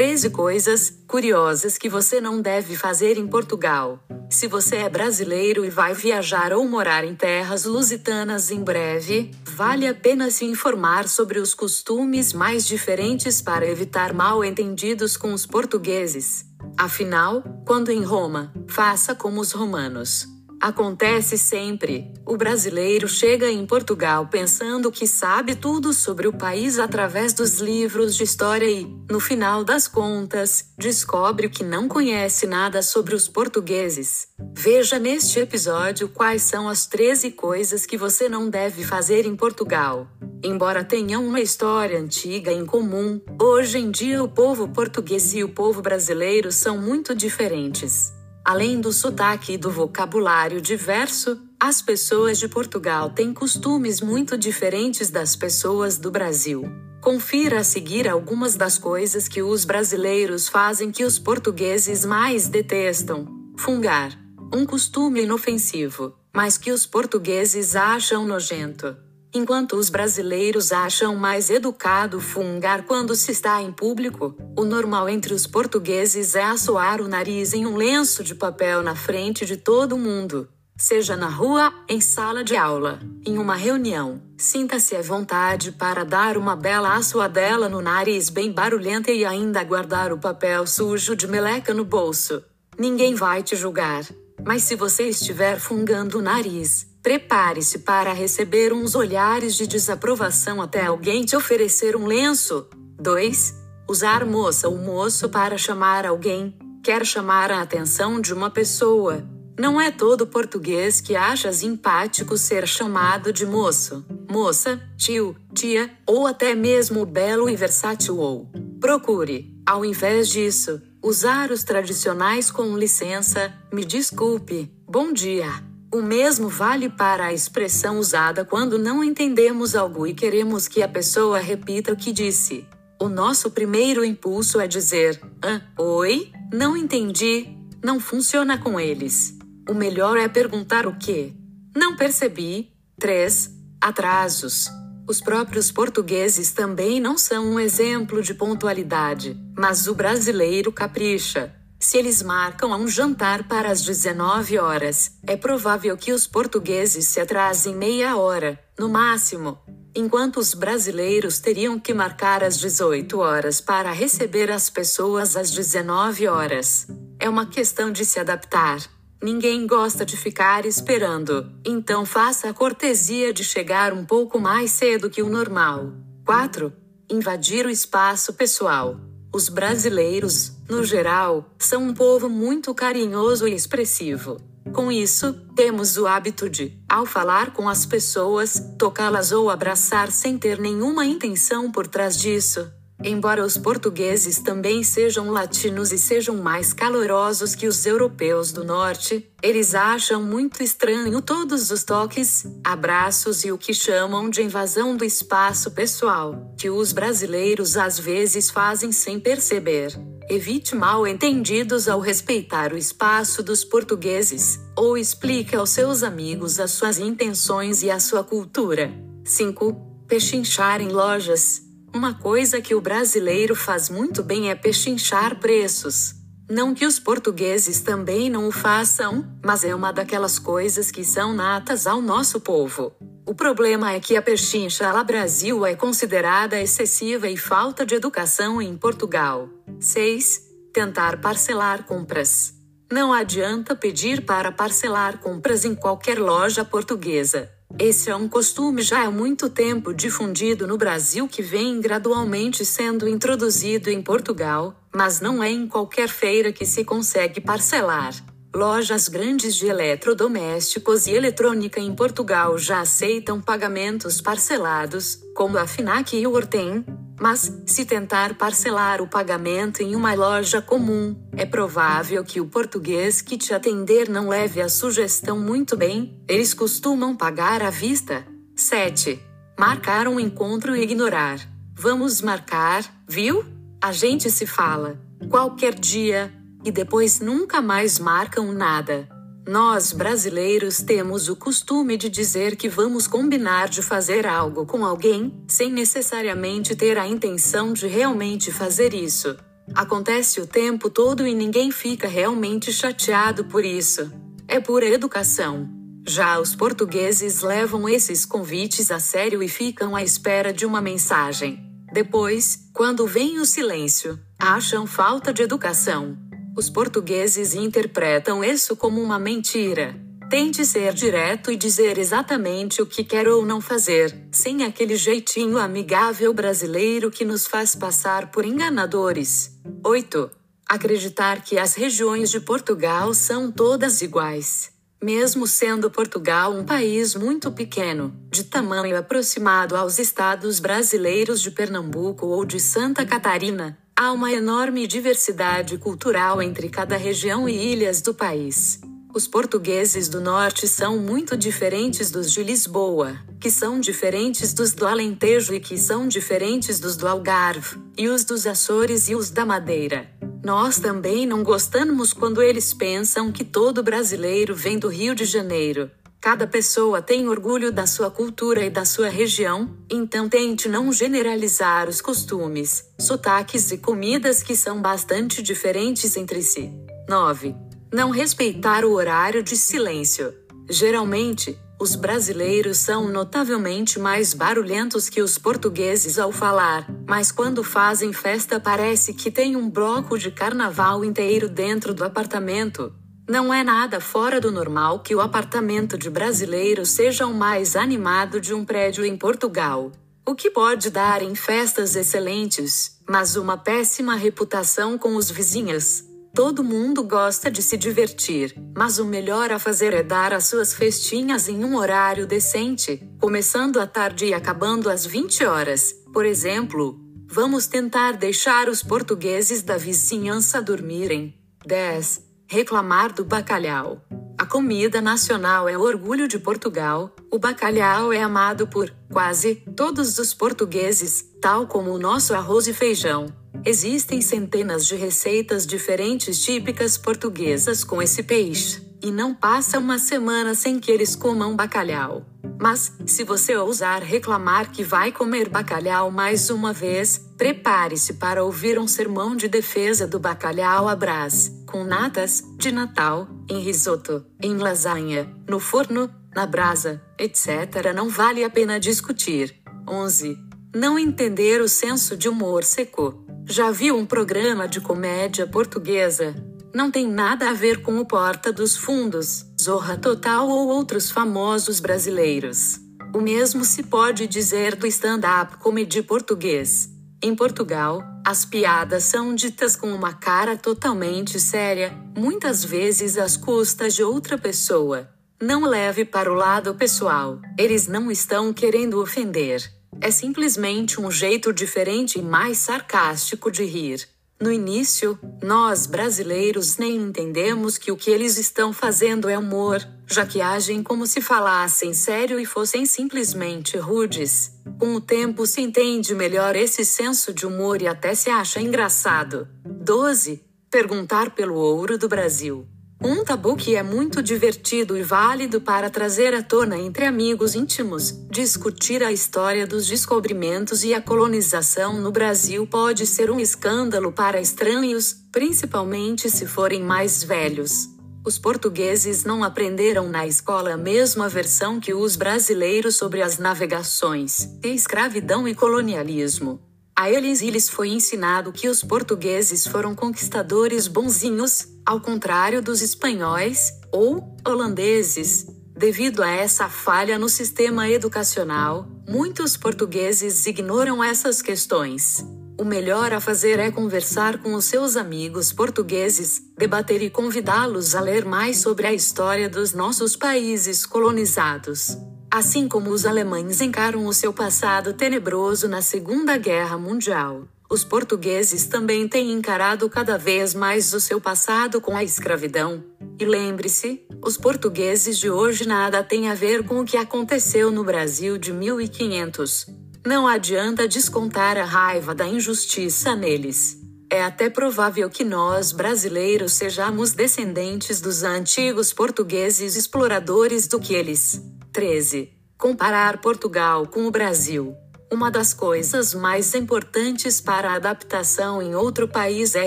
13 coisas curiosas que você não deve fazer em Portugal. Se você é brasileiro e vai viajar ou morar em terras lusitanas em breve, vale a pena se informar sobre os costumes mais diferentes para evitar mal-entendidos com os portugueses. Afinal, quando em Roma, faça como os romanos. Acontece sempre. O brasileiro chega em Portugal pensando que sabe tudo sobre o país através dos livros de história e, no final das contas, descobre que não conhece nada sobre os portugueses. Veja neste episódio quais são as 13 coisas que você não deve fazer em Portugal. Embora tenham uma história antiga em comum, hoje em dia o povo português e o povo brasileiro são muito diferentes. Além do sotaque e do vocabulário diverso, as pessoas de Portugal têm costumes muito diferentes das pessoas do Brasil. Confira a seguir algumas das coisas que os brasileiros fazem que os portugueses mais detestam. Fungar. Um costume inofensivo, mas que os portugueses acham nojento. Enquanto os brasileiros acham mais educado fungar quando se está em público, o normal entre os portugueses é assoar o nariz em um lenço de papel na frente de todo mundo. Seja na rua, em sala de aula, em uma reunião, sinta-se à vontade para dar uma bela assoadela no nariz bem barulhenta e ainda guardar o papel sujo de meleca no bolso. Ninguém vai te julgar. Mas se você estiver fungando o nariz, Prepare-se para receber uns olhares de desaprovação até alguém te oferecer um lenço. 2. Usar moça ou moço para chamar alguém. Quer chamar a atenção de uma pessoa. Não é todo português que acha simpático ser chamado de moço, moça, tio, tia, ou até mesmo belo e versátil ou. Procure, ao invés disso, usar os tradicionais com licença, me desculpe, bom dia. O mesmo vale para a expressão usada quando não entendemos algo e queremos que a pessoa repita o que disse. O nosso primeiro impulso é dizer: ah, oi, não entendi. Não funciona com eles. O melhor é perguntar o que. Não percebi. 3. Atrasos. Os próprios portugueses também não são um exemplo de pontualidade, mas o brasileiro capricha. Se eles marcam um jantar para as 19 horas, é provável que os portugueses se atrasem meia hora, no máximo. Enquanto os brasileiros teriam que marcar às 18 horas para receber as pessoas às 19 horas. É uma questão de se adaptar. Ninguém gosta de ficar esperando, então faça a cortesia de chegar um pouco mais cedo que o normal. 4. Invadir o espaço pessoal. Os brasileiros, no geral, são um povo muito carinhoso e expressivo. Com isso, temos o hábito de, ao falar com as pessoas, tocá-las ou abraçar sem ter nenhuma intenção por trás disso. Embora os portugueses também sejam latinos e sejam mais calorosos que os europeus do norte, eles acham muito estranho todos os toques, abraços e o que chamam de invasão do espaço pessoal, que os brasileiros às vezes fazem sem perceber. Evite mal entendidos ao respeitar o espaço dos portugueses, ou explique aos seus amigos as suas intenções e a sua cultura. 5. Pechinchar em lojas. Uma coisa que o brasileiro faz muito bem é pechinchar preços. Não que os portugueses também não o façam, mas é uma daquelas coisas que são natas ao nosso povo. O problema é que a pechincha lá Brasil é considerada excessiva e falta de educação em Portugal. 6. Tentar parcelar compras. Não adianta pedir para parcelar compras em qualquer loja portuguesa. Esse é um costume já há muito tempo difundido no Brasil que vem gradualmente sendo introduzido em Portugal, mas não é em qualquer feira que se consegue parcelar. Lojas grandes de eletrodomésticos e eletrônica em Portugal já aceitam pagamentos parcelados, como a Finac e o Ortem, mas, se tentar parcelar o pagamento em uma loja comum, é provável que o português que te atender não leve a sugestão muito bem, eles costumam pagar à vista. 7. Marcar um encontro e ignorar. Vamos marcar, viu? A gente se fala. Qualquer dia, e depois nunca mais marcam nada. Nós brasileiros temos o costume de dizer que vamos combinar de fazer algo com alguém, sem necessariamente ter a intenção de realmente fazer isso. Acontece o tempo todo e ninguém fica realmente chateado por isso. É pura educação. Já os portugueses levam esses convites a sério e ficam à espera de uma mensagem. Depois, quando vem o silêncio, acham falta de educação. Os portugueses interpretam isso como uma mentira. Tente ser direto e dizer exatamente o que quer ou não fazer, sem aquele jeitinho amigável brasileiro que nos faz passar por enganadores. 8. Acreditar que as regiões de Portugal são todas iguais. Mesmo sendo Portugal um país muito pequeno, de tamanho aproximado aos estados brasileiros de Pernambuco ou de Santa Catarina, há uma enorme diversidade cultural entre cada região e ilhas do país. Os portugueses do norte são muito diferentes dos de Lisboa, que são diferentes dos do Alentejo e que são diferentes dos do Algarve, e os dos Açores e os da Madeira. Nós também não gostamos quando eles pensam que todo brasileiro vem do Rio de Janeiro. Cada pessoa tem orgulho da sua cultura e da sua região, então tente não generalizar os costumes, sotaques e comidas que são bastante diferentes entre si. 9. Não respeitar o horário de silêncio. Geralmente, os brasileiros são notavelmente mais barulhentos que os portugueses ao falar, mas quando fazem festa parece que tem um bloco de carnaval inteiro dentro do apartamento. Não é nada fora do normal que o apartamento de brasileiro seja o mais animado de um prédio em Portugal. O que pode dar em festas excelentes, mas uma péssima reputação com os vizinhos. Todo mundo gosta de se divertir, mas o melhor a fazer é dar as suas festinhas em um horário decente, começando à tarde e acabando às 20 horas. Por exemplo, vamos tentar deixar os portugueses da vizinhança dormirem. 10. Reclamar do bacalhau. A comida nacional é o orgulho de Portugal. O bacalhau é amado por quase todos os portugueses, tal como o nosso arroz e feijão. Existem centenas de receitas diferentes típicas portuguesas com esse peixe, e não passa uma semana sem que eles comam bacalhau. Mas, se você ousar reclamar que vai comer bacalhau mais uma vez, prepare-se para ouvir um sermão de defesa do bacalhau à brás, com natas, de Natal, em risoto, em lasanha, no forno, na brasa, etc. Não vale a pena discutir. 11. Não entender o senso de humor seco. Já viu um programa de comédia portuguesa? Não tem nada a ver com o Porta dos Fundos, Zorra Total ou outros famosos brasileiros. O mesmo se pode dizer do stand-up comedy português. Em Portugal, as piadas são ditas com uma cara totalmente séria, muitas vezes às custas de outra pessoa. Não leve para o lado pessoal, eles não estão querendo ofender. É simplesmente um jeito diferente e mais sarcástico de rir. No início, nós brasileiros nem entendemos que o que eles estão fazendo é humor, já que agem como se falassem sério e fossem simplesmente rudes. Com o tempo se entende melhor esse senso de humor e até se acha engraçado. 12. Perguntar pelo ouro do Brasil. Um tabu que é muito divertido e válido para trazer à tona entre amigos íntimos. Discutir a história dos descobrimentos e a colonização no Brasil pode ser um escândalo para estranhos, principalmente se forem mais velhos. Os portugueses não aprenderam na escola a mesma versão que os brasileiros sobre as navegações, escravidão e colonialismo. A eles lhes foi ensinado que os portugueses foram conquistadores bonzinhos, ao contrário dos espanhóis ou holandeses. Devido a essa falha no sistema educacional, muitos portugueses ignoram essas questões. O melhor a fazer é conversar com os seus amigos portugueses, debater e convidá-los a ler mais sobre a história dos nossos países colonizados. Assim como os alemães encaram o seu passado tenebroso na Segunda Guerra Mundial, os portugueses também têm encarado cada vez mais o seu passado com a escravidão. E lembre-se, os portugueses de hoje nada têm a ver com o que aconteceu no Brasil de 1500. Não adianta descontar a raiva da injustiça neles. É até provável que nós, brasileiros, sejamos descendentes dos antigos portugueses exploradores do que eles. 13. Comparar Portugal com o Brasil. Uma das coisas mais importantes para a adaptação em outro país é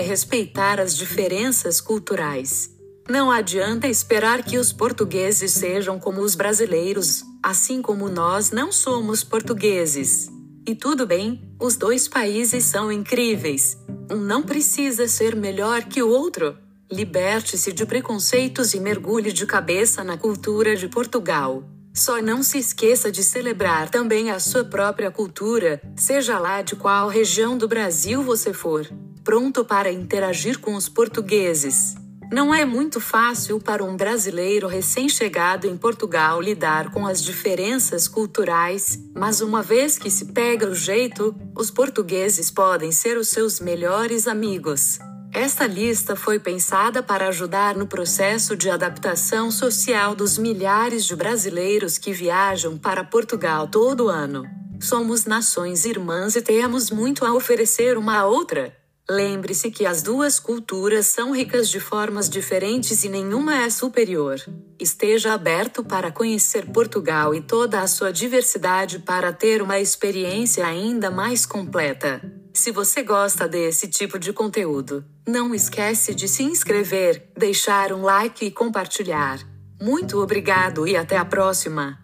respeitar as diferenças culturais. Não adianta esperar que os portugueses sejam como os brasileiros, assim como nós não somos portugueses. E tudo bem, os dois países são incríveis. Um não precisa ser melhor que o outro. Liberte-se de preconceitos e mergulhe de cabeça na cultura de Portugal. Só não se esqueça de celebrar também a sua própria cultura, seja lá de qual região do Brasil você for. Pronto para interagir com os portugueses. Não é muito fácil para um brasileiro recém-chegado em Portugal lidar com as diferenças culturais, mas uma vez que se pega o jeito, os portugueses podem ser os seus melhores amigos. Esta lista foi pensada para ajudar no processo de adaptação social dos milhares de brasileiros que viajam para Portugal todo ano. Somos nações irmãs e temos muito a oferecer uma à outra. Lembre-se que as duas culturas são ricas de formas diferentes e nenhuma é superior. Esteja aberto para conhecer Portugal e toda a sua diversidade para ter uma experiência ainda mais completa. Se você gosta desse tipo de conteúdo, não esquece de se inscrever, deixar um like e compartilhar. Muito obrigado e até a próxima!